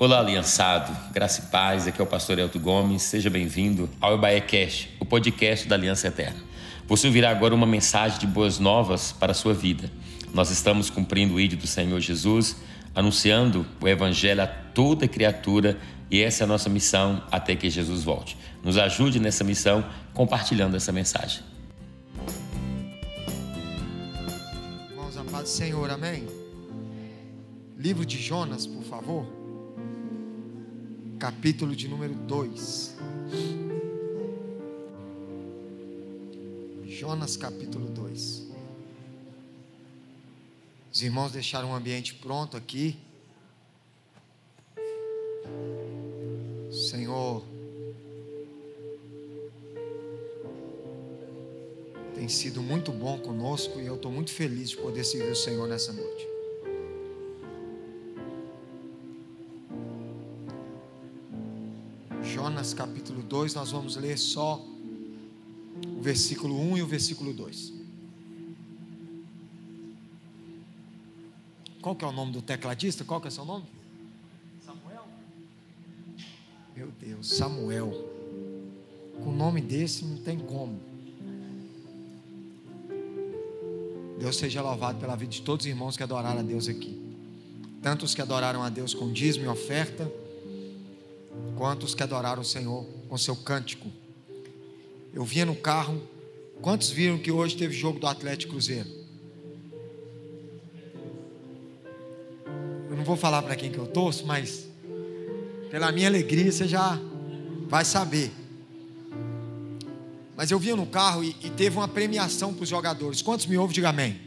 Olá, aliançado. Graça e paz. Aqui é o pastor Elton Gomes. Seja bem-vindo ao Ebaé Cast, o podcast da Aliança Eterna. Você ouvirá agora uma mensagem de boas novas para a sua vida. Nós estamos cumprindo o ídolo do Senhor Jesus, anunciando o evangelho a toda criatura e essa é a nossa missão até que Jesus volte. Nos ajude nessa missão compartilhando essa mensagem. Irmãos, a paz do Senhor, amém? Livro de Jonas, por favor. Capítulo de número 2. Jonas, capítulo 2. Os irmãos deixaram o ambiente pronto aqui. Senhor, tem sido muito bom conosco e eu estou muito feliz de poder servir o Senhor nessa noite. Jonas capítulo 2, nós vamos ler só o versículo 1 e o versículo 2. Qual que é o nome do tecladista? Qual que é o seu nome? Samuel? Meu Deus, Samuel. Com o nome desse não tem como. Deus seja louvado pela vida de todos os irmãos que adoraram a Deus aqui. Tanto os que adoraram a Deus com dízimo e oferta, quanto os que adoraram o Senhor com seu cântico. Eu vinha no carro. Quantos viram que hoje teve jogo do Atlético Cruzeiro? Eu não vou falar para quem que eu torço, mas pela minha alegria você já vai saber. Mas eu vinha no carro e, e teve uma premiação para os jogadores. Quantos me ouvem? Diga amém.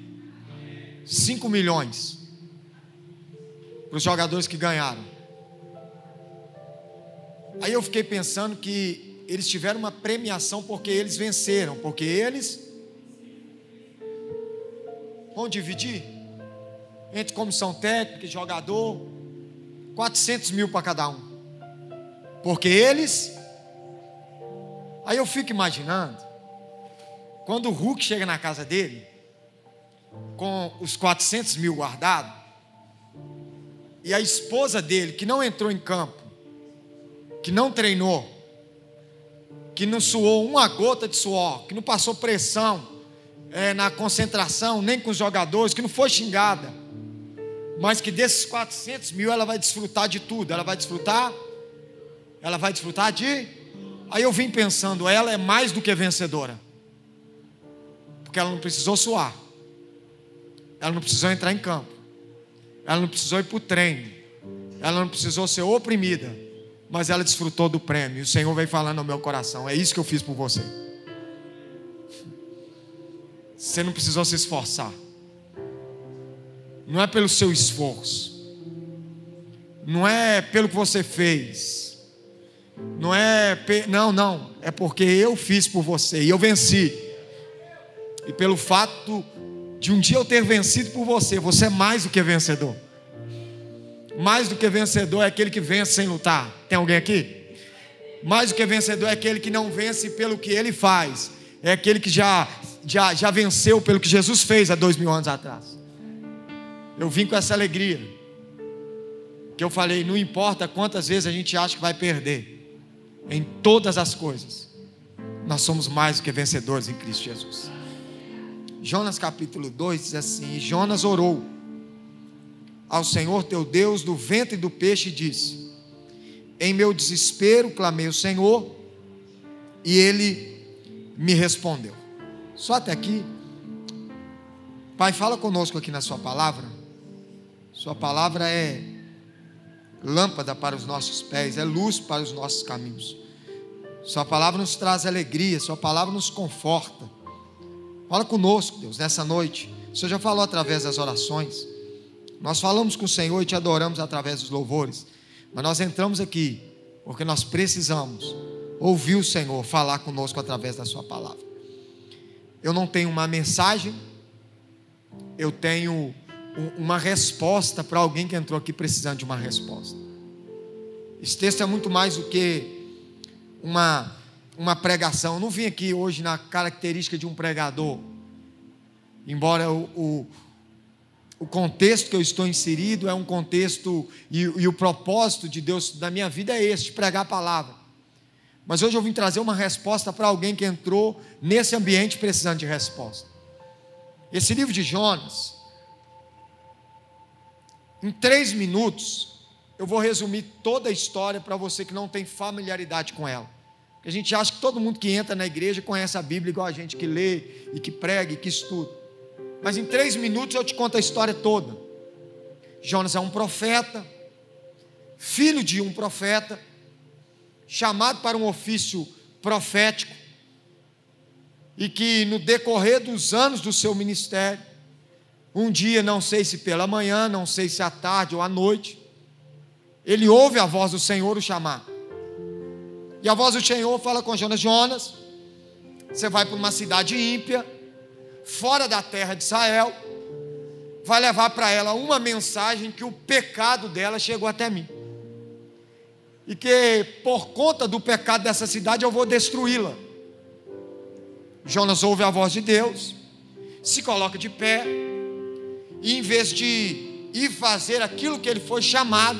5 milhões para os jogadores que ganharam. Aí eu fiquei pensando que eles tiveram uma premiação porque eles venceram, porque eles vão dividir entre comissão técnica e jogador, 400 mil para cada um, porque eles. Aí eu fico imaginando, quando o Hulk chega na casa dele, com os 400 mil guardados, e a esposa dele, que não entrou em campo, que não treinou, que não suou uma gota de suor, que não passou pressão é, na concentração, nem com os jogadores, que não foi xingada, mas que desses 400 mil ela vai desfrutar de tudo, ela vai desfrutar, ela vai desfrutar de. Aí eu vim pensando, ela é mais do que vencedora, porque ela não precisou suar, ela não precisou entrar em campo, ela não precisou ir para o treino, ela não precisou ser oprimida mas ela desfrutou do prêmio. O Senhor vem falando no meu coração: é isso que eu fiz por você. Você não precisou se esforçar. Não é pelo seu esforço. Não é pelo que você fez. Não é, não, não, é porque eu fiz por você e eu venci. E pelo fato de um dia eu ter vencido por você, você é mais do que vencedor. Mais do que vencedor é aquele que vence sem lutar. Tem alguém aqui? Mais do que vencedor é aquele que não vence pelo que ele faz. É aquele que já, já, já venceu pelo que Jesus fez há dois mil anos atrás. Eu vim com essa alegria. Que eu falei, não importa quantas vezes a gente acha que vai perder. Em todas as coisas. Nós somos mais do que vencedores em Cristo Jesus. Jonas capítulo 2 diz assim: Jonas orou ao Senhor teu Deus do ventre do peixe e disse: Em meu desespero clamei ao Senhor e ele me respondeu. Só até aqui. Pai, fala conosco aqui na Sua palavra. Sua palavra é lâmpada para os nossos pés, é luz para os nossos caminhos. Sua palavra nos traz alegria, Sua palavra nos conforta. Fala conosco, Deus, nessa noite. O Senhor já falou através das orações. Nós falamos com o Senhor e te adoramos através dos louvores, mas nós entramos aqui porque nós precisamos ouvir o Senhor falar conosco através da Sua palavra. Eu não tenho uma mensagem, eu tenho uma resposta para alguém que entrou aqui precisando de uma resposta. Esse texto é muito mais do que uma, uma pregação. Eu não vim aqui hoje na característica de um pregador, embora o, o o contexto que eu estou inserido é um contexto, e, e o propósito de Deus na minha vida é este: pregar a palavra. Mas hoje eu vim trazer uma resposta para alguém que entrou nesse ambiente precisando de resposta. Esse livro de Jonas, em três minutos, eu vou resumir toda a história para você que não tem familiaridade com ela. A gente acha que todo mundo que entra na igreja conhece a Bíblia igual a gente que lê e que prega e que estuda. Mas em três minutos eu te conto a história toda. Jonas é um profeta, filho de um profeta, chamado para um ofício profético, e que no decorrer dos anos do seu ministério, um dia, não sei se pela manhã, não sei se à tarde ou à noite, ele ouve a voz do Senhor o chamar. E a voz do Senhor fala com Jonas: Jonas, você vai para uma cidade ímpia, fora da terra de Israel, vai levar para ela uma mensagem que o pecado dela chegou até mim. E que por conta do pecado dessa cidade eu vou destruí-la. Jonas ouve a voz de Deus, se coloca de pé, e em vez de ir fazer aquilo que ele foi chamado,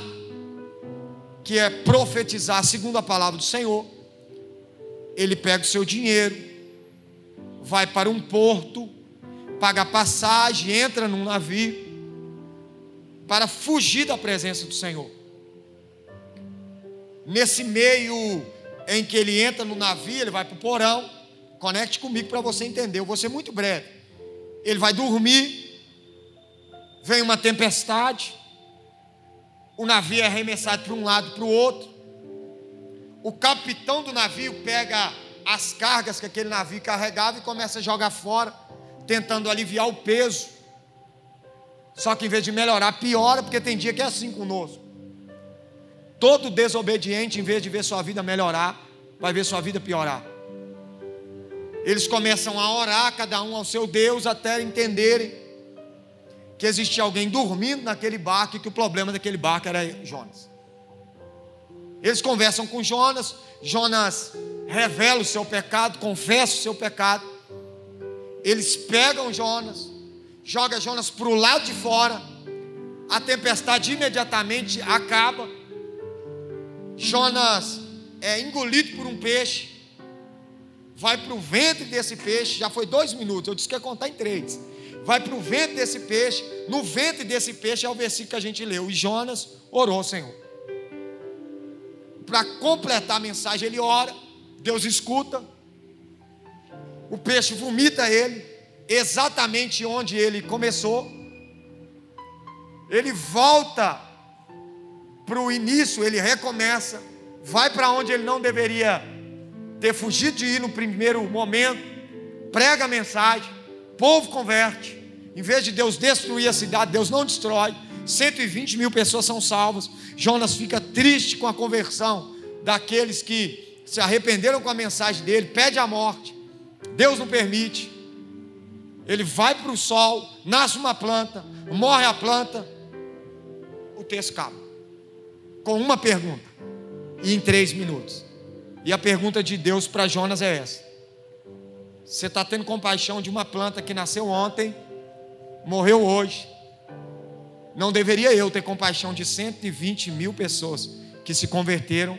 que é profetizar segundo a palavra do Senhor, ele pega o seu dinheiro, vai para um porto, paga passagem, entra num navio, para fugir da presença do Senhor. Nesse meio em que ele entra no navio, ele vai para o porão, conecte comigo para você entender, eu vou ser muito breve. Ele vai dormir, vem uma tempestade, o navio é arremessado para um lado para o outro. O capitão do navio pega as cargas que aquele navio carregava e começa a jogar fora tentando aliviar o peso. Só que em vez de melhorar, piora, porque tem dia que é assim conosco. Todo desobediente, em vez de ver sua vida melhorar, vai ver sua vida piorar. Eles começam a orar, cada um ao seu Deus, até entenderem que existia alguém dormindo naquele barco e que o problema daquele barco era Jonas. Eles conversam com Jonas, Jonas revela o seu pecado, confessa o seu pecado. Eles pegam Jonas, joga Jonas para o lado de fora, a tempestade imediatamente acaba. Jonas é engolido por um peixe, vai para o ventre desse peixe, já foi dois minutos, eu disse que ia contar em três. Vai para o ventre desse peixe, no ventre desse peixe é o versículo que a gente leu. E Jonas orou ao Senhor. Para completar a mensagem, ele ora, Deus escuta, o peixe vomita ele, exatamente onde ele começou. Ele volta para o início, ele recomeça, vai para onde ele não deveria ter fugido de ir no primeiro momento, prega a mensagem, povo converte. Em vez de Deus destruir a cidade, Deus não destrói. 120 mil pessoas são salvas. Jonas fica triste com a conversão daqueles que se arrependeram com a mensagem dele, pede a morte. Deus não permite. Ele vai para o sol, nasce uma planta, morre a planta, o texto acaba. Com uma pergunta, e em três minutos. E a pergunta de Deus para Jonas é essa: Você está tendo compaixão de uma planta que nasceu ontem, morreu hoje. Não deveria eu ter compaixão de 120 mil pessoas que se converteram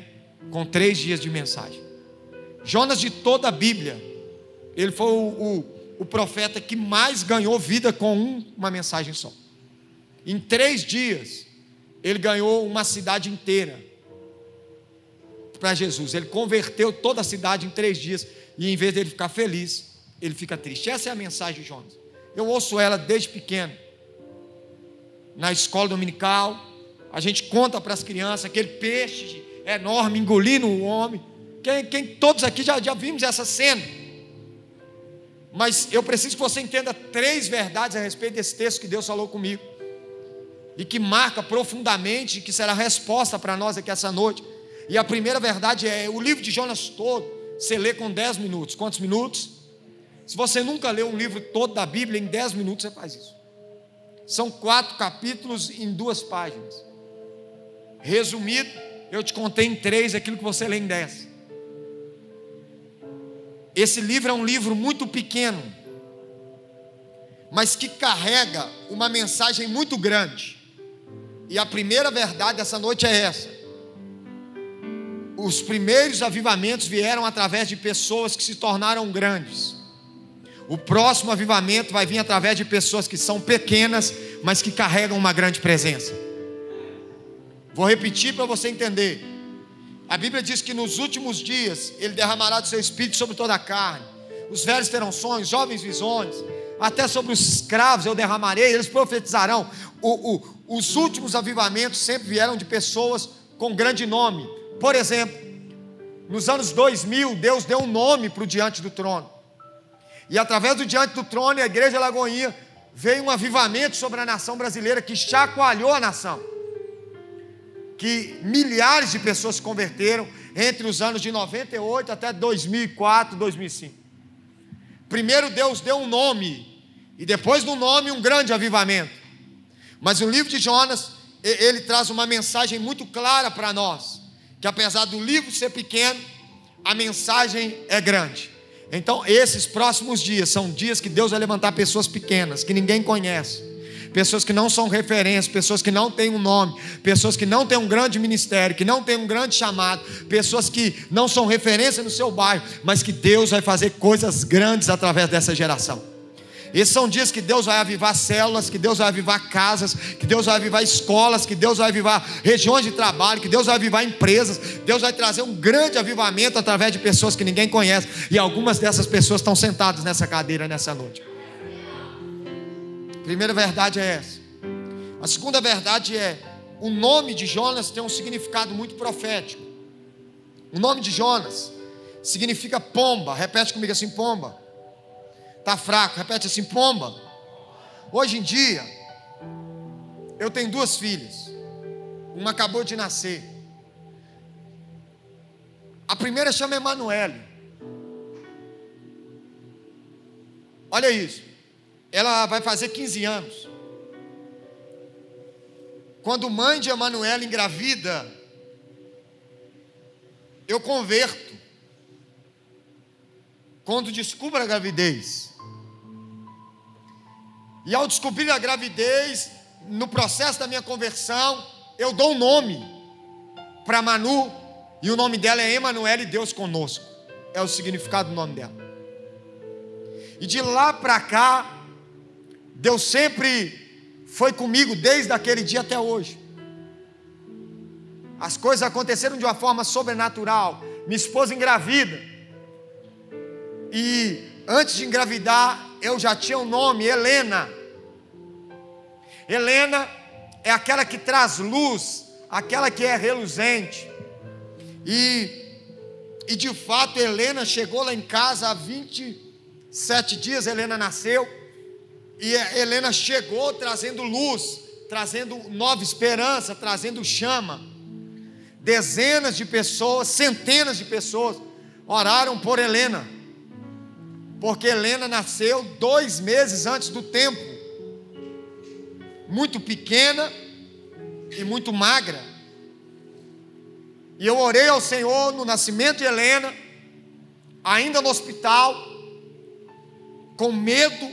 com três dias de mensagem. Jonas, de toda a Bíblia, ele foi o, o, o profeta que mais ganhou vida com um, uma mensagem só. Em três dias, ele ganhou uma cidade inteira para Jesus. Ele converteu toda a cidade em três dias. E em vez dele ficar feliz, ele fica triste. Essa é a mensagem de Jonas. Eu ouço ela desde pequeno. Na escola dominical, a gente conta para as crianças aquele peixe enorme engolindo o homem. Quem, quem todos aqui já, já vimos essa cena. Mas eu preciso que você entenda três verdades a respeito desse texto que Deus falou comigo. E que marca profundamente, que será resposta para nós aqui essa noite. E a primeira verdade é: o livro de Jonas todo, você lê com 10 minutos. Quantos minutos? Se você nunca leu um livro todo da Bíblia, em 10 minutos você faz isso. São quatro capítulos em duas páginas. Resumido, eu te contei em três aquilo que você lê em dez. Esse livro é um livro muito pequeno, mas que carrega uma mensagem muito grande. E a primeira verdade dessa noite é essa: os primeiros avivamentos vieram através de pessoas que se tornaram grandes. O próximo avivamento vai vir através de pessoas que são pequenas, mas que carregam uma grande presença. Vou repetir para você entender. A Bíblia diz que nos últimos dias ele derramará do seu espírito sobre toda a carne. Os velhos terão sonhos, jovens visões. Até sobre os escravos eu derramarei, eles profetizarão. O, o, os últimos avivamentos sempre vieram de pessoas com grande nome. Por exemplo, nos anos 2000, Deus deu um nome para o diante do trono. E através do diante do trono, a igreja Lagoinha veio um avivamento sobre a nação brasileira que chacoalhou a nação que milhares de pessoas se converteram entre os anos de 98 até 2004, 2005. Primeiro Deus deu um nome, e depois do nome um grande avivamento. Mas o livro de Jonas, ele traz uma mensagem muito clara para nós, que apesar do livro ser pequeno, a mensagem é grande. Então, esses próximos dias são dias que Deus vai levantar pessoas pequenas, que ninguém conhece pessoas que não são referência, pessoas que não têm um nome, pessoas que não têm um grande ministério, que não têm um grande chamado, pessoas que não são referência no seu bairro, mas que Deus vai fazer coisas grandes através dessa geração. Esses são dias que Deus vai avivar células, que Deus vai avivar casas, que Deus vai avivar escolas, que Deus vai avivar regiões de trabalho, que Deus vai avivar empresas. Deus vai trazer um grande avivamento através de pessoas que ninguém conhece. E algumas dessas pessoas estão sentadas nessa cadeira nessa noite. Primeira verdade é essa. A segunda verdade é: o nome de Jonas tem um significado muito profético. O nome de Jonas significa pomba. Repete comigo assim: pomba. Tá fraco, repete assim: pomba. Hoje em dia, eu tenho duas filhas. Uma acabou de nascer. A primeira chama Emanuele. Olha isso ela vai fazer 15 anos. Quando mãe de Emanuela engravida, eu converto. Quando descubro a gravidez. E ao descobrir a gravidez, no processo da minha conversão, eu dou um nome para Manu, e o nome dela é Emanuele, Deus conosco. É o significado do nome dela. E de lá para cá, Deus sempre foi comigo desde aquele dia até hoje. As coisas aconteceram de uma forma sobrenatural. Minha esposa engravida. E antes de engravidar, eu já tinha o um nome, Helena. Helena é aquela que traz luz, aquela que é reluzente. E, e de fato, Helena chegou lá em casa há 27 dias, Helena nasceu. E a Helena chegou trazendo luz, trazendo nova esperança, trazendo chama. Dezenas de pessoas, centenas de pessoas oraram por Helena, porque Helena nasceu dois meses antes do tempo, muito pequena e muito magra. E eu orei ao Senhor no nascimento de Helena, ainda no hospital, com medo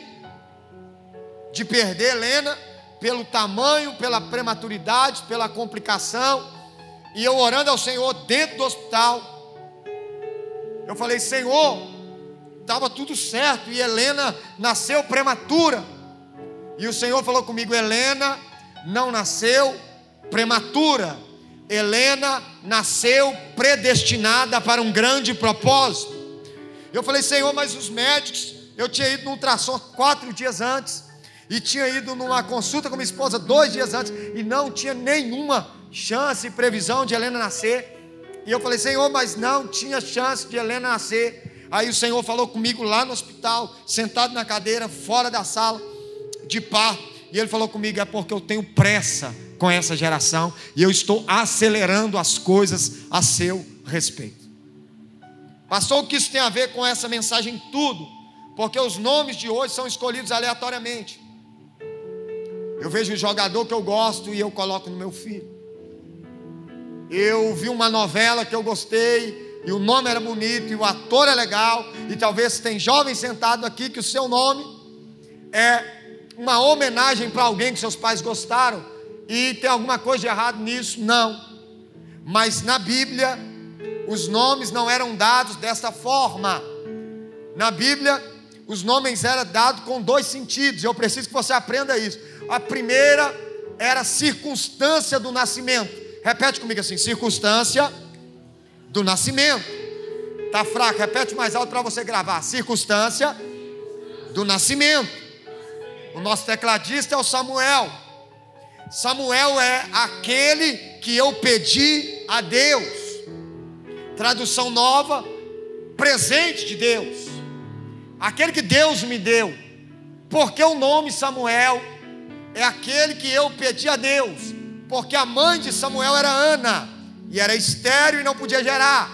de perder Helena pelo tamanho, pela prematuridade, pela complicação. E eu orando ao Senhor dentro do hospital. Eu falei: Senhor, estava tudo certo e Helena nasceu prematura. E o Senhor falou comigo: Helena não nasceu prematura. Helena nasceu predestinada para um grande propósito. Eu falei, Senhor, mas os médicos, eu tinha ido no ultrassom quatro dias antes e tinha ido numa consulta com minha esposa dois dias antes e não tinha nenhuma chance e previsão de Helena nascer. E eu falei, Senhor, mas não tinha chance de Helena nascer. Aí o Senhor falou comigo lá no hospital, sentado na cadeira, fora da sala de parto. E ele falou comigo: é porque eu tenho pressa com essa geração e eu estou acelerando as coisas a seu respeito. Pastor, o que isso tem a ver com essa mensagem? Tudo, porque os nomes de hoje são escolhidos aleatoriamente. Eu vejo um jogador que eu gosto e eu coloco no meu filho. Eu vi uma novela que eu gostei e o nome era bonito e o ator é legal e talvez tem jovem sentado aqui que o seu nome é uma homenagem para alguém que seus pais gostaram e tem alguma coisa de errado nisso? Não. Mas na Bíblia, os nomes não eram dados desta forma. Na Bíblia, os nomes eram dados com dois sentidos. Eu preciso que você aprenda isso. A primeira era circunstância do nascimento. Repete comigo assim: circunstância do nascimento. Tá fraco, repete mais alto para você gravar. Circunstância do nascimento. O nosso tecladista é o Samuel. Samuel é aquele que eu pedi a Deus. Tradução nova, presente de Deus. Aquele que Deus me deu. Porque o nome Samuel é aquele que eu pedi a Deus. Porque a mãe de Samuel era Ana e era estéril e não podia gerar.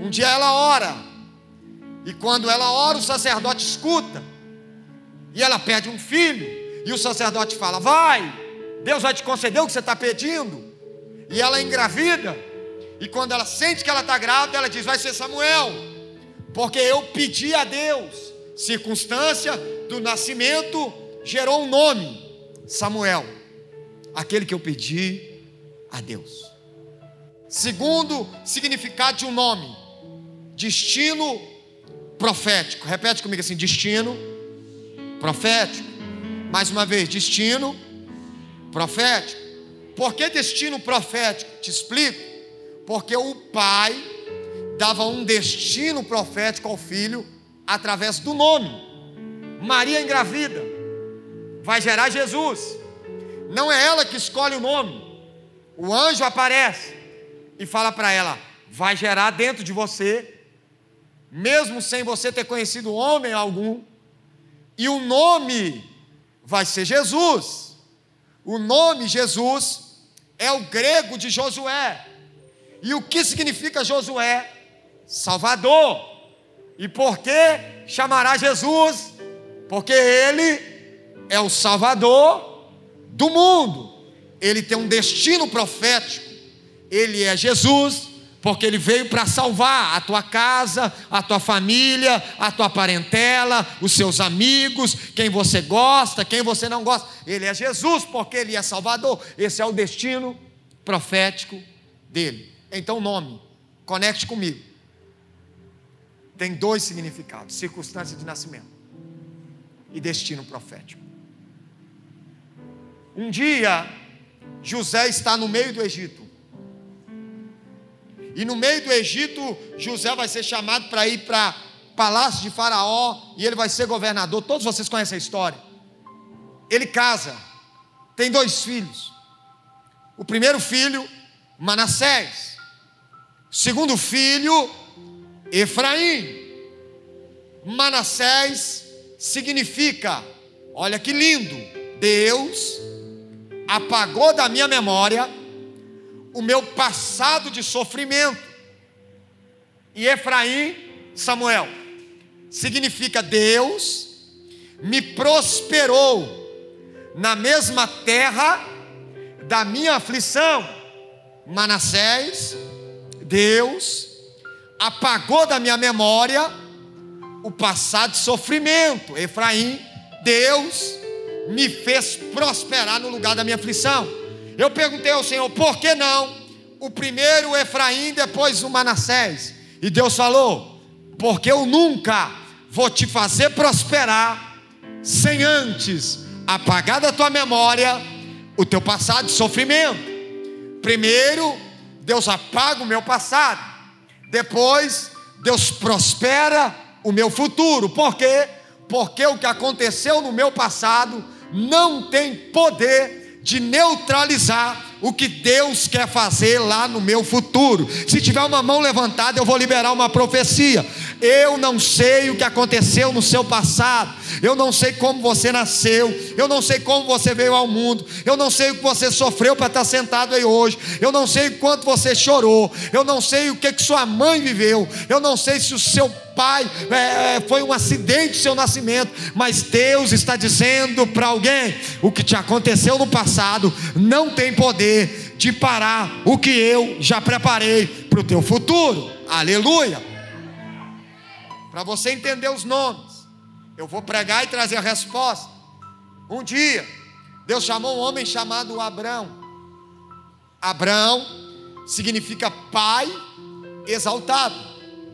Um dia ela ora, e quando ela ora, o sacerdote escuta, e ela pede um filho, e o sacerdote fala: Vai, Deus vai te conceder o que você está pedindo. E ela engravida, e quando ela sente que ela está grávida, ela diz: Vai ser Samuel, porque eu pedi a Deus. Circunstância do nascimento gerou um nome: Samuel, aquele que eu pedi a Deus. Segundo significado de um nome: destino profético. Repete comigo assim: destino profético. Mais uma vez, destino profético. Por que destino profético? Te explico. Porque o pai dava um destino profético ao filho através do nome. Maria engravida, vai gerar Jesus. Não é ela que escolhe o nome. O anjo aparece e fala para ela: vai gerar dentro de você, mesmo sem você ter conhecido homem algum, e o nome vai ser Jesus. O nome Jesus é o grego de Josué. E o que significa Josué? Salvador. E por que chamará Jesus? Porque ele é o Salvador do mundo. Ele tem um destino profético ele é Jesus, porque ele veio para salvar a tua casa, a tua família, a tua parentela, os seus amigos, quem você gosta, quem você não gosta. Ele é Jesus, porque ele é Salvador. Esse é o destino profético dele. Então, nome, conecte comigo. Tem dois significados: circunstância de nascimento e destino profético. Um dia, José está no meio do Egito. E no meio do Egito, José vai ser chamado para ir para palácio de Faraó e ele vai ser governador. Todos vocês conhecem a história. Ele casa, tem dois filhos. O primeiro filho, Manassés. O segundo filho, Efraim. Manassés significa, olha que lindo, Deus apagou da minha memória o meu passado de sofrimento. E Efraim, Samuel, significa Deus me prosperou na mesma terra da minha aflição. Manassés, Deus apagou da minha memória o passado de sofrimento. Efraim, Deus me fez prosperar no lugar da minha aflição. Eu perguntei ao Senhor, por que não? O primeiro Efraim, depois o Manassés. E Deus falou: porque eu nunca vou te fazer prosperar sem antes apagar da tua memória o teu passado de sofrimento. Primeiro, Deus apaga o meu passado. Depois, Deus prospera o meu futuro. Por quê? Porque o que aconteceu no meu passado não tem poder de neutralizar o que Deus quer fazer lá no meu futuro. Se tiver uma mão levantada, eu vou liberar uma profecia. Eu não sei o que aconteceu no seu passado, eu não sei como você nasceu, eu não sei como você veio ao mundo, eu não sei o que você sofreu para estar sentado aí hoje, eu não sei o quanto você chorou, eu não sei o que, que sua mãe viveu, eu não sei se o seu pai é, foi um acidente seu nascimento, mas Deus está dizendo para alguém: o que te aconteceu no passado não tem poder de parar o que eu já preparei para o teu futuro. Aleluia! Para você entender os nomes, eu vou pregar e trazer a resposta. Um dia, Deus chamou um homem chamado Abraão. Abraão significa pai exaltado.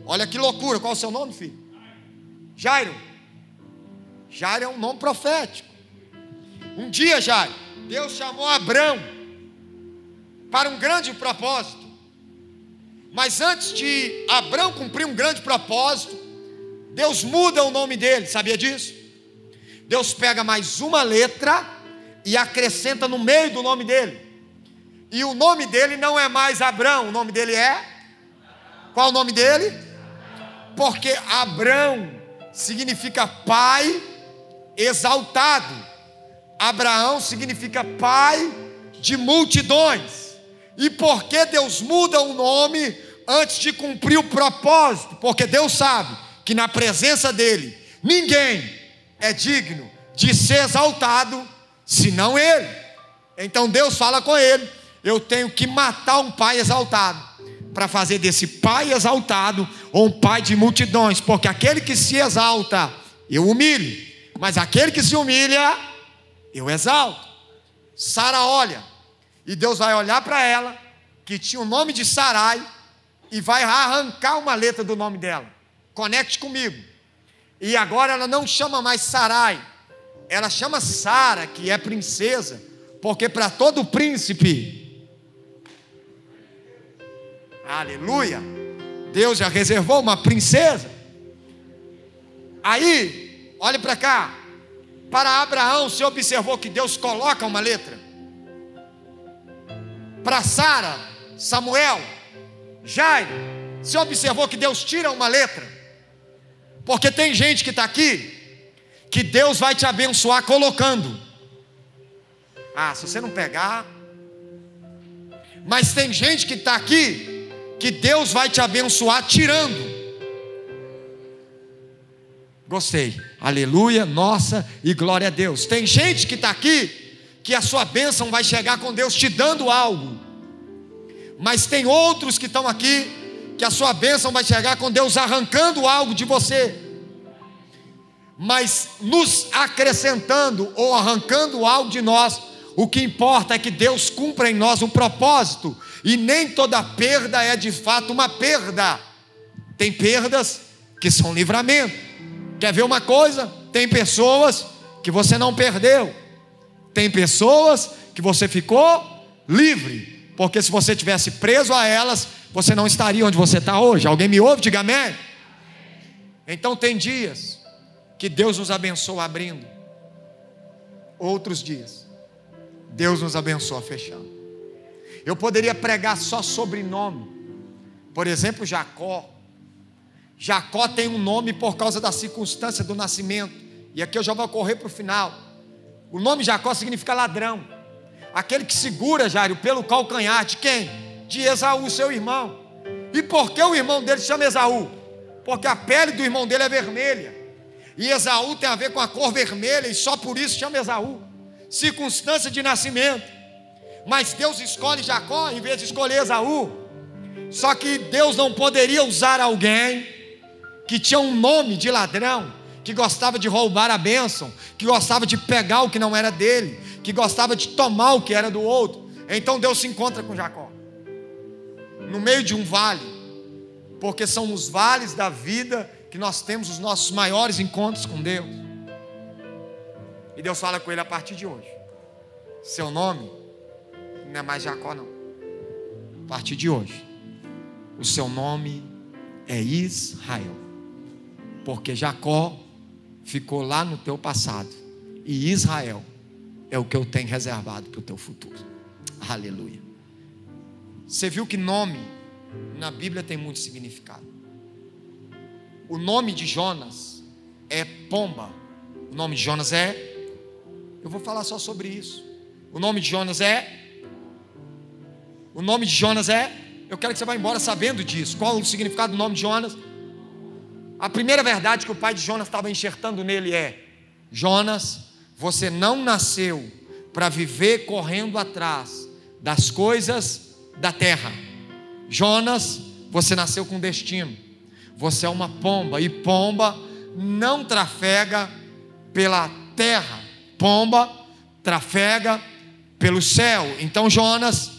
Olha que loucura, qual é o seu nome, filho? Jairo. Jairo é um nome profético. Um dia, Jairo, Deus chamou Abraão para um grande propósito. Mas antes de Abraão cumprir um grande propósito, Deus muda o nome dele, sabia disso? Deus pega mais uma letra e acrescenta no meio do nome dele. E o nome dele não é mais Abrão, o nome dele é. Qual o nome dele? Porque Abrão significa pai exaltado. Abraão significa pai de multidões. E por que Deus muda o nome antes de cumprir o propósito? Porque Deus sabe que na presença dele ninguém é digno de ser exaltado senão ele. Então Deus fala com ele: eu tenho que matar um pai exaltado, para fazer desse pai exaltado um pai de multidões, porque aquele que se exalta, eu humilho, mas aquele que se humilha, eu exalto. Sara olha, e Deus vai olhar para ela, que tinha o nome de Sarai, e vai arrancar uma letra do nome dela. Conecte comigo. E agora ela não chama mais Sarai, ela chama Sara, que é princesa, porque para todo príncipe, aleluia, Deus já reservou uma princesa. Aí, olhe para cá, para Abraão, você observou que Deus coloca uma letra. Para Sara, Samuel, Jairo, você observou que Deus tira uma letra. Porque tem gente que está aqui que Deus vai te abençoar colocando. Ah, se você não pegar. Mas tem gente que está aqui que Deus vai te abençoar tirando. Gostei. Aleluia, nossa e glória a Deus. Tem gente que está aqui que a sua bênção vai chegar com Deus te dando algo. Mas tem outros que estão aqui que a sua bênção vai chegar com Deus arrancando algo de você mas nos acrescentando ou arrancando algo de nós, o que importa é que Deus cumpra em nós um propósito, e nem toda perda é de fato uma perda. Tem perdas que são livramento. Quer ver uma coisa? Tem pessoas que você não perdeu, tem pessoas que você ficou livre, porque se você tivesse preso a elas, você não estaria onde você está hoje. Alguém me ouve? Diga amém. Então tem dias que Deus nos abençoa abrindo. Outros dias, Deus nos abençoa fechando. Eu poderia pregar só sobre nome. Por exemplo, Jacó. Jacó tem um nome por causa da circunstância do nascimento. E aqui eu já vou correr para o final. O nome Jacó significa ladrão. Aquele que segura, Jário, pelo calcanhar de quem? De Esaú, seu irmão. E por que o irmão dele se chama Esaú? Porque a pele do irmão dele é vermelha. E Esaú tem a ver com a cor vermelha, e só por isso chama Esaú. Circunstância de nascimento. Mas Deus escolhe Jacó em vez de escolher Esaú. Só que Deus não poderia usar alguém que tinha um nome de ladrão, que gostava de roubar a bênção, que gostava de pegar o que não era dele, que gostava de tomar o que era do outro. Então Deus se encontra com Jacó, no meio de um vale, porque são os vales da vida que nós temos os nossos maiores encontros com Deus. E Deus fala com ele a partir de hoje. Seu nome não é mais Jacó, não. A partir de hoje, o seu nome é Israel. Porque Jacó ficou lá no teu passado. E Israel é o que eu tenho reservado para o teu futuro. Aleluia. Você viu que nome na Bíblia tem muito significado. O nome de Jonas é pomba. O nome de Jonas é. Eu vou falar só sobre isso. O nome de Jonas é. O nome de Jonas é. Eu quero que você vá embora sabendo disso. Qual o significado do nome de Jonas? A primeira verdade que o pai de Jonas estava enxertando nele é: Jonas, você não nasceu para viver correndo atrás das coisas da terra. Jonas, você nasceu com destino. Você é uma pomba e pomba não trafega pela terra, Pomba trafega pelo céu. Então, Jonas,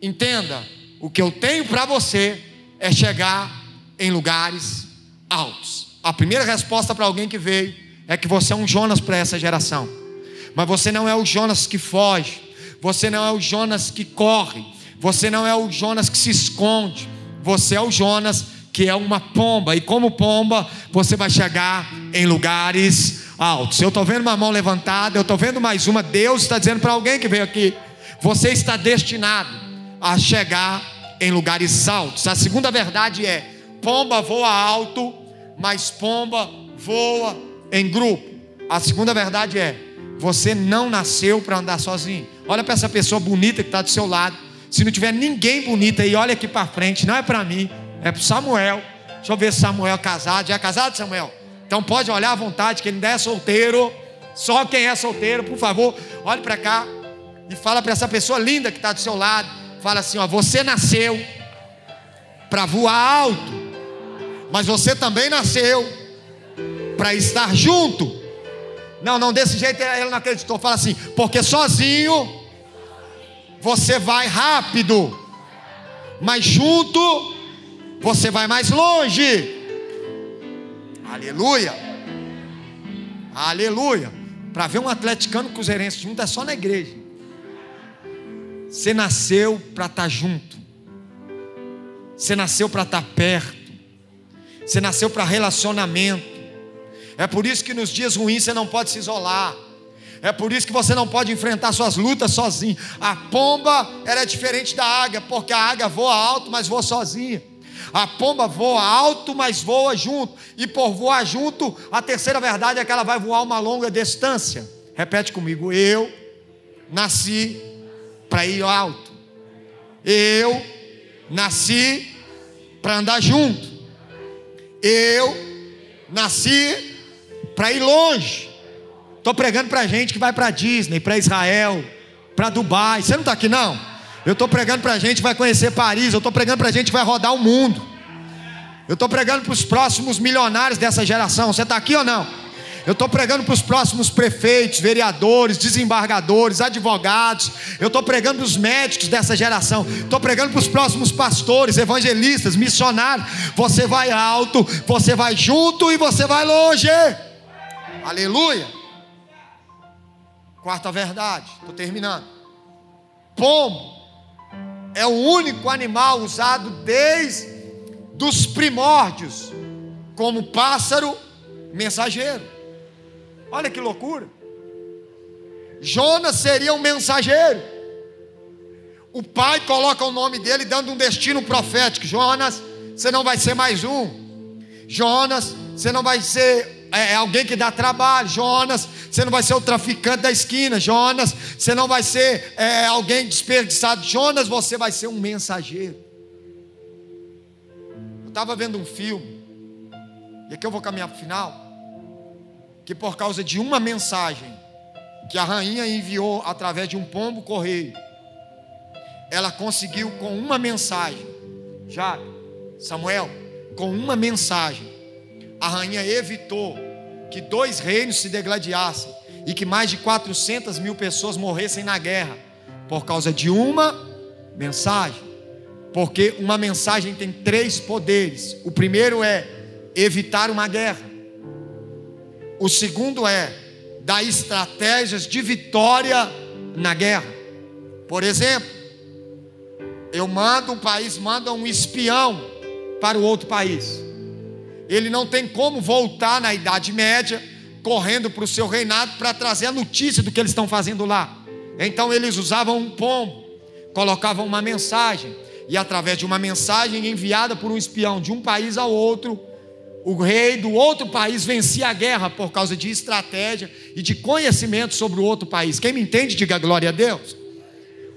entenda: o que eu tenho para você é chegar em lugares altos. A primeira resposta para alguém que veio é que você é um Jonas para essa geração. Mas você não é o Jonas que foge, você não é o Jonas que corre, você não é o Jonas que se esconde, você é o Jonas que é uma pomba, e como pomba, você vai chegar em lugares altos. Eu estou vendo uma mão levantada, eu estou vendo mais uma. Deus está dizendo para alguém que veio aqui: você está destinado a chegar em lugares altos. A segunda verdade é: pomba voa alto, mas pomba voa em grupo. A segunda verdade é: você não nasceu para andar sozinho. Olha para essa pessoa bonita que está do seu lado. Se não tiver ninguém bonita aí, olha aqui para frente. Não é para mim, é para Samuel. Deixa eu ver se Samuel é casado. Já é casado, Samuel? Então pode olhar à vontade, que ele ainda é solteiro. Só quem é solteiro, por favor, olhe para cá e fala para essa pessoa linda que está do seu lado. Fala assim: ó, você nasceu para voar alto, mas você também nasceu para estar junto. Não, não, desse jeito ele não acreditou. Fala assim, porque sozinho você vai rápido, mas junto você vai mais longe. Aleluia, aleluia. Para ver um atleticano cruzeirense junto é só na igreja. Você nasceu para estar tá junto. Você nasceu para estar tá perto. Você nasceu para relacionamento. É por isso que nos dias ruins você não pode se isolar. É por isso que você não pode enfrentar suas lutas sozinho. A pomba era diferente da águia, porque a águia voa alto, mas voa sozinha. A pomba voa alto, mas voa junto. E por voar junto, a terceira verdade é que ela vai voar uma longa distância. Repete comigo: eu nasci para ir alto. Eu nasci para andar junto. Eu nasci para ir longe. Estou pregando para gente que vai para Disney, para Israel, para Dubai. Você não está aqui não? Eu estou pregando para gente que vai conhecer Paris. Eu estou pregando para gente que vai rodar o mundo. Eu estou pregando para os próximos milionários dessa geração. Você está aqui ou não? Eu estou pregando para os próximos prefeitos, vereadores, desembargadores, advogados. Eu estou pregando para os médicos dessa geração. Estou pregando para os próximos pastores, evangelistas, missionários. Você vai alto, você vai junto e você vai longe. Aleluia. Quarta verdade, estou terminando. Pombo é o único animal usado desde os primórdios como pássaro mensageiro. Olha que loucura. Jonas seria um mensageiro. O pai coloca o nome dele dando um destino profético. Jonas, você não vai ser mais um. Jonas, você não vai ser é, é, alguém que dá trabalho. Jonas, você não vai ser o traficante da esquina. Jonas, você não vai ser é, alguém desperdiçado. Jonas, você vai ser um mensageiro. Eu estava vendo um filme, e aqui eu vou caminhar para o final que por causa de uma mensagem que a rainha enviou através de um pombo correio, ela conseguiu com uma mensagem, já Samuel, com uma mensagem, a rainha evitou que dois reinos se degladiassem e que mais de 400 mil pessoas morressem na guerra por causa de uma mensagem. Porque uma mensagem tem três poderes. O primeiro é evitar uma guerra. O segundo é dar estratégias de vitória na guerra. Por exemplo, eu mando um país, manda um espião para o outro país. Ele não tem como voltar na Idade Média, correndo para o seu reinado para trazer a notícia do que eles estão fazendo lá. Então eles usavam um pombo, colocavam uma mensagem, e através de uma mensagem enviada por um espião de um país ao outro, o rei do outro país vencia a guerra por causa de estratégia e de conhecimento sobre o outro país. Quem me entende, diga glória a Deus.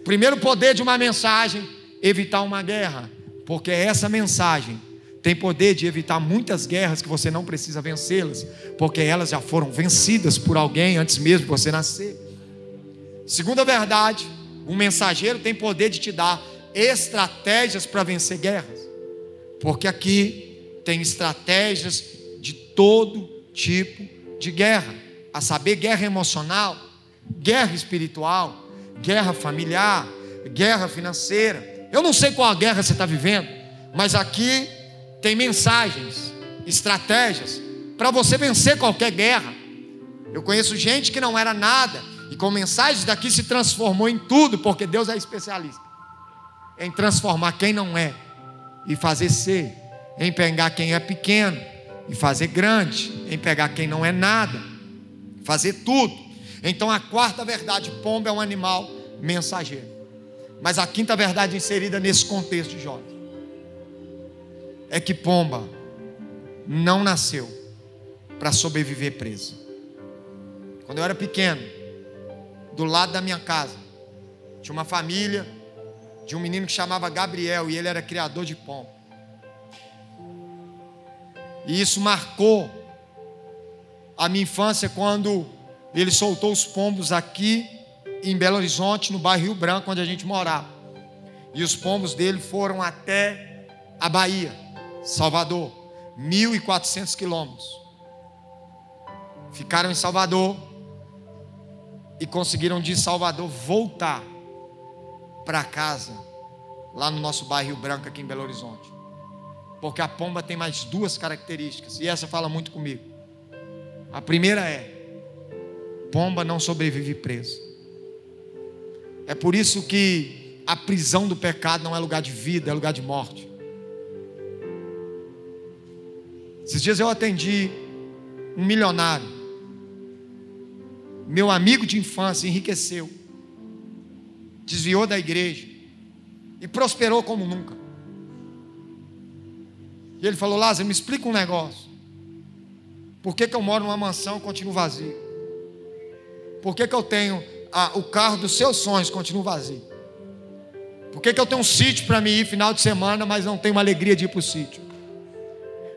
Primeiro poder de uma mensagem, evitar uma guerra, porque essa mensagem tem poder de evitar muitas guerras que você não precisa vencê-las, porque elas já foram vencidas por alguém antes mesmo de você nascer. Segunda verdade, um mensageiro tem poder de te dar estratégias para vencer guerras, porque aqui tem estratégias de todo tipo de guerra, a saber, guerra emocional, guerra espiritual, guerra familiar, guerra financeira. Eu não sei qual a guerra você está vivendo, mas aqui tem mensagens, estratégias para você vencer qualquer guerra. Eu conheço gente que não era nada e com mensagens daqui se transformou em tudo, porque Deus é especialista em transformar quem não é e fazer ser, em pegar quem é pequeno e fazer grande, em pegar quem não é nada, fazer tudo. Então a quarta verdade, pomba é um animal mensageiro. Mas a quinta verdade inserida nesse contexto Jó é que pomba não nasceu para sobreviver presa. Quando eu era pequeno, do lado da minha casa, tinha uma família de um menino que chamava Gabriel e ele era criador de pombo. E isso marcou a minha infância quando ele soltou os pombos aqui em Belo Horizonte, no bairro Rio Branco, onde a gente morava. E os pombos dele foram até a Bahia, Salvador, 1.400 quilômetros. Ficaram em Salvador e conseguiram de Salvador voltar para casa, lá no nosso bairro Branco, aqui em Belo Horizonte. Porque a pomba tem mais duas características, e essa fala muito comigo. A primeira é: pomba não sobrevive preso. É por isso que a prisão do pecado não é lugar de vida, é lugar de morte. Esses dias eu atendi um milionário, meu amigo de infância, enriqueceu desviou da igreja e prosperou como nunca. E ele falou: Lázaro, me explica um negócio. Por que, que eu moro numa mansão e continuo vazio? Por que, que eu tenho a, o carro dos seus sonhos e continuo vazio? Por que, que eu tenho um sítio para me ir final de semana, mas não tenho uma alegria de ir para o sítio?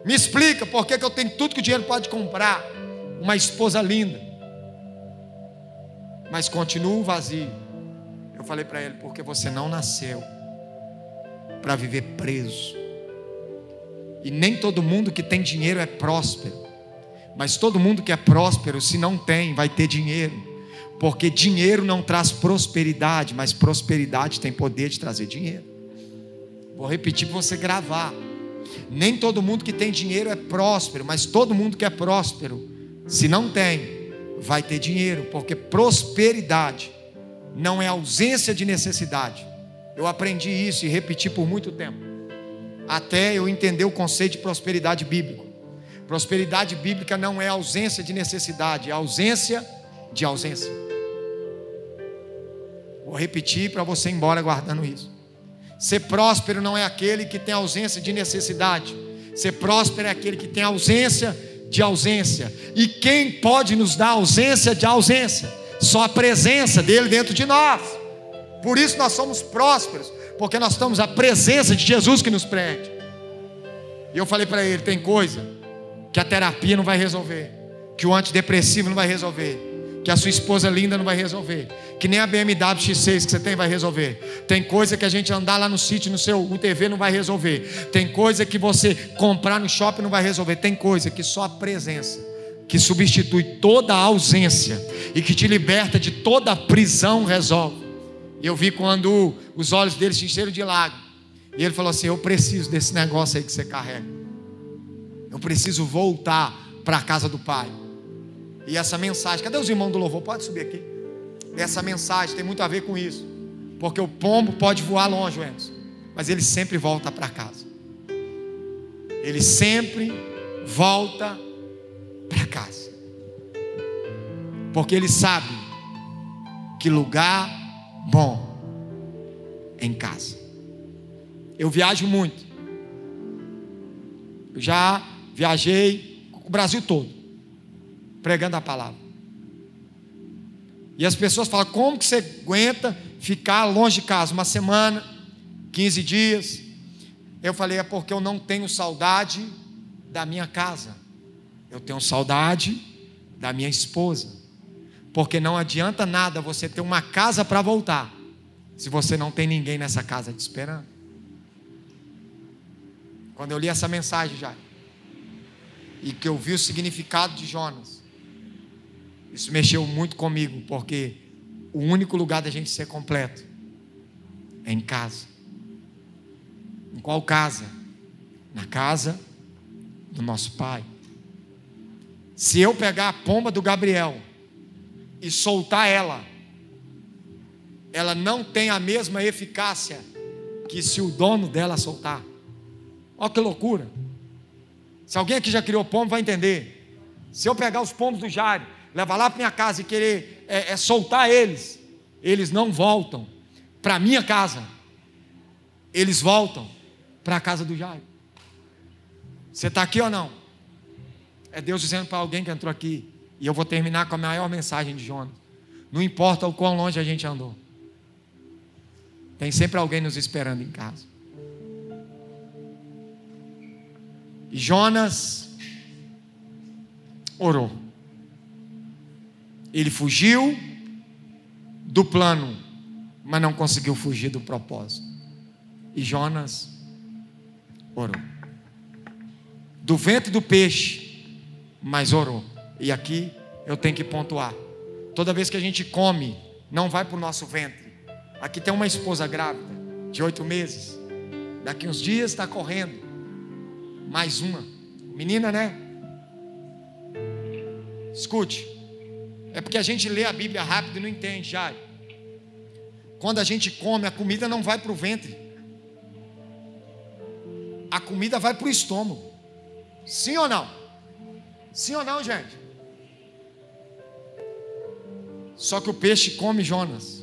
Me explica por que, que eu tenho tudo que o dinheiro pode comprar, uma esposa linda, mas continuo vazio. Eu falei para ele: porque você não nasceu para viver preso. E nem todo mundo que tem dinheiro é próspero. Mas todo mundo que é próspero, se não tem, vai ter dinheiro. Porque dinheiro não traz prosperidade, mas prosperidade tem poder de trazer dinheiro. Vou repetir para você gravar. Nem todo mundo que tem dinheiro é próspero, mas todo mundo que é próspero, se não tem, vai ter dinheiro, porque prosperidade não é ausência de necessidade. Eu aprendi isso e repeti por muito tempo, até eu entender o conceito de prosperidade bíblico. Prosperidade bíblica não é ausência de necessidade, é ausência de ausência. Vou repetir para você ir embora guardando isso. Ser próspero não é aquele que tem ausência de necessidade. Ser próspero é aquele que tem ausência de ausência. E quem pode nos dar ausência de ausência? só a presença dele dentro de nós. Por isso nós somos prósperos, porque nós estamos a presença de Jesus que nos prende. E eu falei para ele: tem coisa que a terapia não vai resolver, que o antidepressivo não vai resolver, que a sua esposa linda não vai resolver, que nem a BMW X6 que você tem vai resolver. Tem coisa que a gente andar lá no sítio, no seu UTV não vai resolver. Tem coisa que você comprar no shopping não vai resolver. Tem coisa que só a presença que substitui toda a ausência e que te liberta de toda prisão, resolve. Eu vi quando os olhos dele se encheram de lágrimas. E ele falou assim: Eu preciso desse negócio aí que você carrega. Eu preciso voltar para a casa do Pai. E essa mensagem, cadê os irmãos do louvor? Pode subir aqui. Essa mensagem tem muito a ver com isso. Porque o pombo pode voar longe, Emerson, mas ele sempre volta para casa. Ele sempre volta para casa. Porque ele sabe que lugar bom é em casa. Eu viajo muito. Eu já viajei o Brasil todo pregando a palavra. E as pessoas falam: como que você aguenta ficar longe de casa uma semana, 15 dias? Eu falei: é porque eu não tenho saudade da minha casa. Eu tenho saudade da minha esposa. Porque não adianta nada você ter uma casa para voltar, se você não tem ninguém nessa casa te esperando. Quando eu li essa mensagem já, e que eu vi o significado de Jonas, Isso mexeu muito comigo, porque o único lugar da gente ser completo é em casa. Em qual casa? Na casa do nosso Pai. Se eu pegar a pomba do Gabriel e soltar ela, ela não tem a mesma eficácia que se o dono dela soltar. Olha que loucura. Se alguém aqui já criou pombo, vai entender. Se eu pegar os pombos do Jário, levar lá para minha casa e querer é, é soltar eles, eles não voltam para minha casa. Eles voltam para a casa do Jairo. Você está aqui ou não? É Deus dizendo para alguém que entrou aqui. E eu vou terminar com a maior mensagem de Jonas. Não importa o quão longe a gente andou. Tem sempre alguém nos esperando em casa. E Jonas orou. Ele fugiu do plano, mas não conseguiu fugir do propósito. E Jonas orou. Do ventre do peixe, mas orou. E aqui eu tenho que pontuar. Toda vez que a gente come, não vai para o nosso ventre. Aqui tem uma esposa grávida, de oito meses. Daqui uns dias está correndo. Mais uma. Menina, né? Escute. É porque a gente lê a Bíblia rápido e não entende, já. Quando a gente come, a comida não vai para o ventre. A comida vai para o estômago. Sim ou não? Sim ou não, gente? Só que o peixe come Jonas.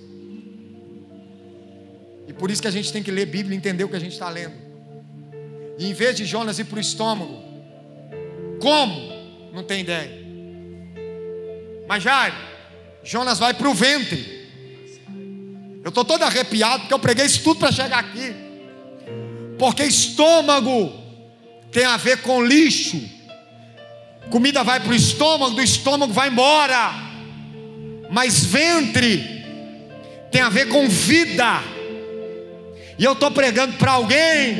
E por isso que a gente tem que ler Bíblia e entender o que a gente está lendo. E em vez de Jonas ir para o estômago, como? Não tem ideia. Mas já, Jonas vai para o ventre. Eu estou todo arrepiado porque eu preguei isso tudo para chegar aqui. Porque estômago tem a ver com lixo. Comida vai para o estômago, do estômago vai embora. Mas ventre tem a ver com vida. E eu estou pregando para alguém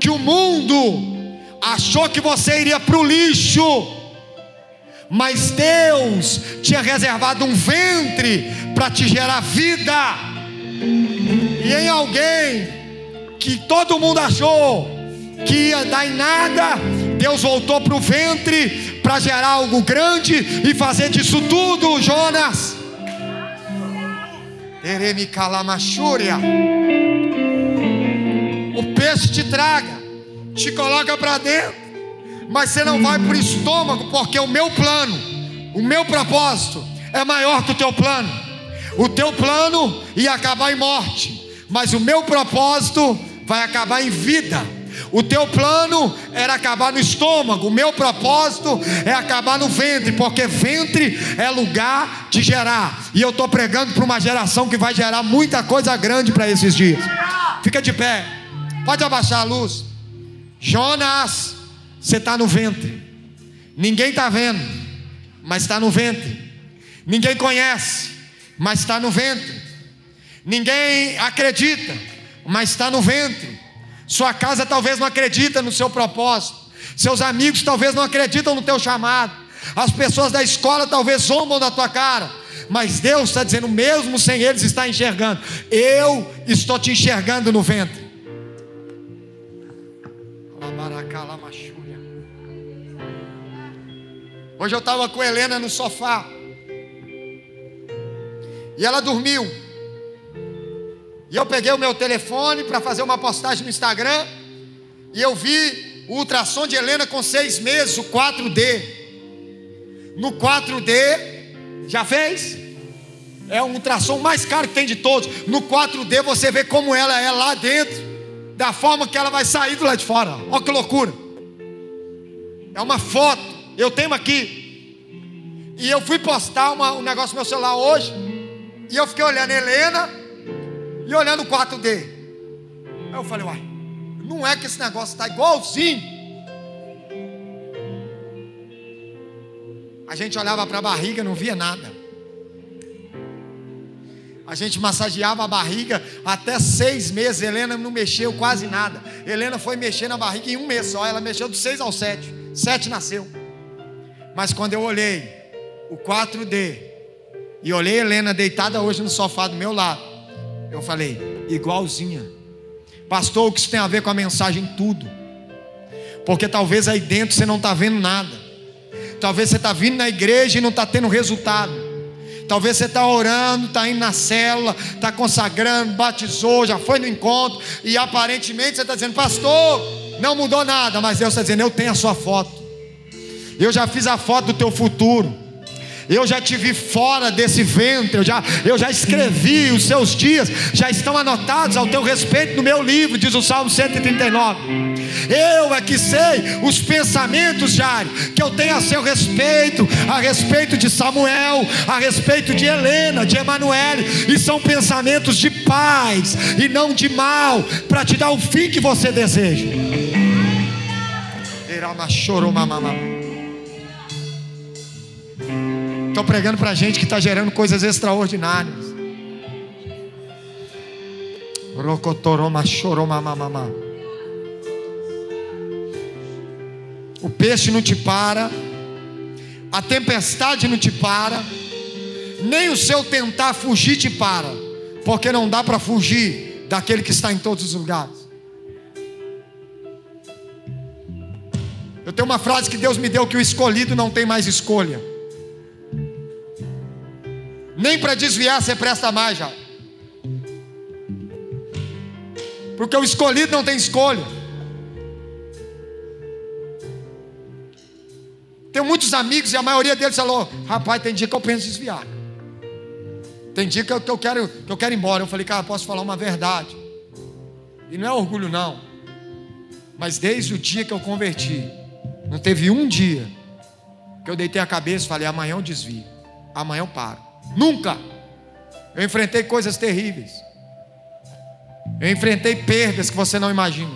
que o mundo achou que você iria para o lixo, mas Deus tinha reservado um ventre para te gerar vida. E em alguém que todo mundo achou que ia dar em nada, Deus voltou para o ventre para gerar algo grande e fazer disso tudo, Jonas. O peixe te traga, te coloca para dentro, mas você não vai o estômago, porque o meu plano, o meu propósito é maior que o teu plano. O teu plano ia acabar em morte, mas o meu propósito vai acabar em vida. O teu plano era acabar no estômago, o meu propósito é acabar no ventre, porque ventre é lugar de gerar. E eu estou pregando para uma geração que vai gerar muita coisa grande para esses dias. Fica de pé, pode abaixar a luz. Jonas, você está no ventre, ninguém está vendo, mas está no ventre, ninguém conhece, mas está no ventre, ninguém acredita, mas está no ventre. Sua casa talvez não acredita no seu propósito. Seus amigos talvez não acreditam no teu chamado. As pessoas da escola talvez zombam da tua cara. Mas Deus está dizendo, mesmo sem eles está enxergando. Eu estou te enxergando no ventre. Hoje eu estava com Helena no sofá. E ela dormiu. E eu peguei o meu telefone para fazer uma postagem no Instagram. E eu vi o ultrassom de Helena com seis meses, o 4D. No 4D, já fez? É um ultrassom mais caro que tem de todos. No 4D você vê como ela é lá dentro, da forma que ela vai sair do lado de fora. Olha que loucura. É uma foto. Eu tenho aqui. E eu fui postar uma, um negócio no meu celular hoje. E eu fiquei olhando Helena e olhando o 4D. Aí eu falei, uai, não é que esse negócio está igualzinho. A gente olhava para a barriga, não via nada. A gente massageava a barriga até seis meses. Helena não mexeu quase nada. Helena foi mexer na barriga em um mês só. Ela mexeu dos seis ao sete. Sete nasceu. Mas quando eu olhei, o 4D, e olhei Helena deitada hoje no sofá do meu lado, eu falei, igualzinha. Pastor, o que isso tem a ver com a mensagem? Tudo. Porque talvez aí dentro você não está vendo nada. Talvez você está vindo na igreja e não está tendo resultado. Talvez você está orando, está indo na célula, está consagrando, batizou, já foi no encontro, e aparentemente você está dizendo, pastor, não mudou nada, mas Deus está dizendo, eu tenho a sua foto, eu já fiz a foto do teu futuro. Eu já te vi fora desse ventre, eu já, eu já escrevi, os seus dias já estão anotados ao teu respeito no meu livro, diz o Salmo 139. Eu é que sei os pensamentos, Jário, que eu tenho a seu respeito, a respeito de Samuel, a respeito de Helena, de Emanuele, e são pensamentos de paz e não de mal, para te dar o fim que você deseja. Estou pregando para gente que está gerando coisas extraordinárias. O peixe não te para, a tempestade não te para, nem o seu tentar fugir te para, porque não dá para fugir daquele que está em todos os lugares. Eu tenho uma frase que Deus me deu que o escolhido não tem mais escolha. Nem para desviar você presta mais já. Porque o escolhido não tem escolha. Tenho muitos amigos e a maioria deles falou: Rapaz, tem dia que eu penso em desviar. Tem dia que eu, que eu, quero, que eu quero ir embora. Eu falei, cara, posso falar uma verdade. E não é orgulho, não. Mas desde o dia que eu converti, não teve um dia que eu deitei a cabeça e falei: amanhã eu desvio, amanhã eu paro. Nunca. Eu enfrentei coisas terríveis. Eu enfrentei perdas que você não imagina.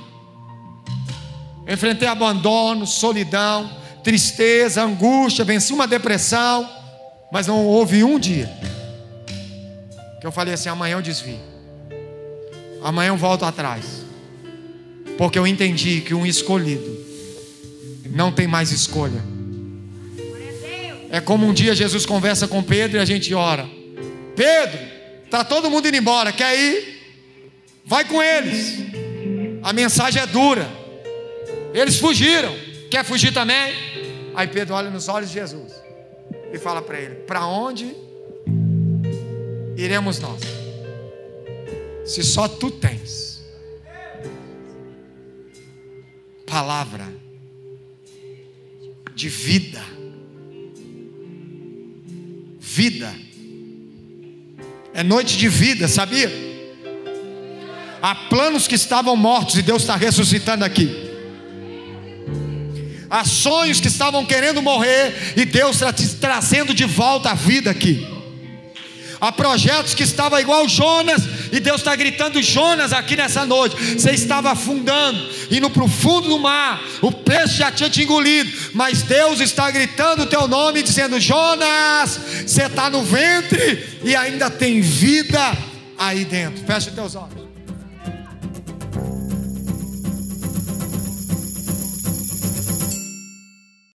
Eu enfrentei abandono, solidão, tristeza, angústia, venci uma depressão, mas não houve um dia que eu falei assim: amanhã eu desvio, amanhã eu volto atrás, porque eu entendi que um escolhido não tem mais escolha. É como um dia Jesus conversa com Pedro e a gente ora. Pedro, tá todo mundo indo embora, quer ir? Vai com eles. A mensagem é dura. Eles fugiram. Quer fugir também? Aí Pedro olha nos olhos de Jesus e fala para ele: Para onde iremos nós? Se só tu tens palavra de vida vida. É noite de vida, sabia? Há planos que estavam mortos e Deus está ressuscitando aqui. Há sonhos que estavam querendo morrer e Deus está trazendo de volta a vida aqui. Há projetos que estavam igual Jonas, e Deus está gritando: Jonas, aqui nessa noite, você estava afundando, indo para o fundo do mar, o peixe já tinha te engolido, mas Deus está gritando o teu nome, dizendo: Jonas, você está no ventre e ainda tem vida aí dentro. Feche os teus olhos.